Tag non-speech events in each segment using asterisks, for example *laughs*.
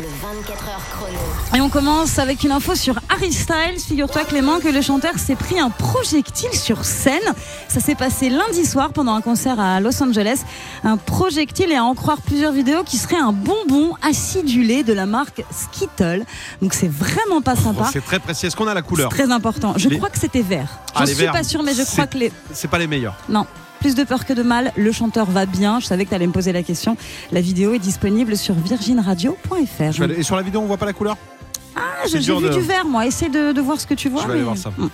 Le 24 heures chrono. Et on commence avec une info sur Harry Styles. Figure-toi Clément que le chanteur s'est pris un projectile sur scène. Ça s'est passé lundi soir pendant un concert à Los Angeles. Un projectile et à en croire plusieurs vidéos qui serait un bonbon acidulé de la marque Skittle. Donc c'est vraiment pas sympa. C'est très précis. Est-ce qu'on a la C'est couleur très important. Je Les- crois que c'était vert. Ah, J'en les suis verts. pas sûre mais je crois que les... C'est pas les meilleurs. Non. Plus de peur que de mal, le chanteur va bien. Je savais que tu allais me poser la question. La vidéo est disponible sur virginradio.fr. Et sur la vidéo, on voit pas la couleur? Ah, j'ai vu de- du vert, moi. Essaie de, de voir ce que tu vois. Je vais aller mais- voir ça. Mm.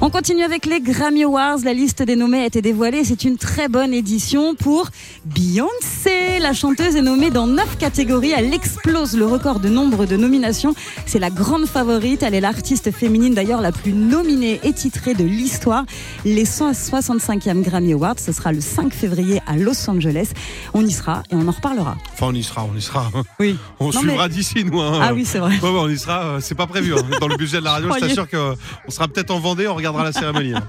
On continue avec les Grammy Awards. La liste des nommés a été dévoilée. C'est une très bonne édition pour Beyoncé. La chanteuse est nommée dans 9 catégories. Elle explose le record de nombre de nominations. C'est la grande favorite. Elle est l'artiste féminine d'ailleurs la plus nominée et titrée de l'histoire. Les 165e Grammy Awards, ce sera le 5 février à Los Angeles. On y sera et on en reparlera. Enfin, on y sera, on y sera. Oui. On Non, suivra d'ici, nous. hein. Ah oui, c'est vrai. Ouais, ouais, on y sera. euh, C'est pas prévu. hein. Dans le budget de la radio, je t'assure qu'on sera peut-être en Vendée, on hein.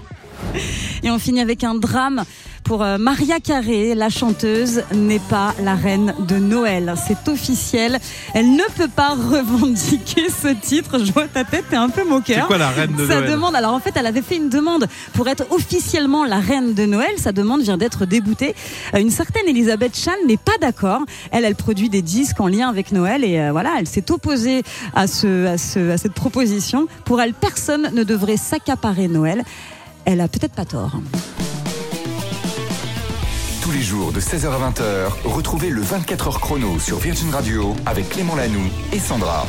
Et on finit avec un drame pour euh, Maria Carré. La chanteuse n'est pas la reine de Noël. C'est officiel. Elle ne peut pas *laughs* revendiquer ce titre. Je vois ta tête, t'es un peu C'est moqueur. quoi la reine de Sa Noël demande, alors en fait, elle avait fait une demande pour être officiellement la reine de Noël. Sa demande vient d'être déboutée. Euh, Une certaine Elisabeth Chan n'est pas d'accord. Elle, elle produit des disques en lien avec Noël et euh, voilà, elle s'est opposée à, ce, à, ce, à cette proposition. Pour elle, personne ne devrait s'accaparer Noël. Elle a peut-être pas tort. Tous les jours de 16h à 20h, retrouvez le 24h chrono sur Virgin Radio avec Clément Lanoux et Sandra.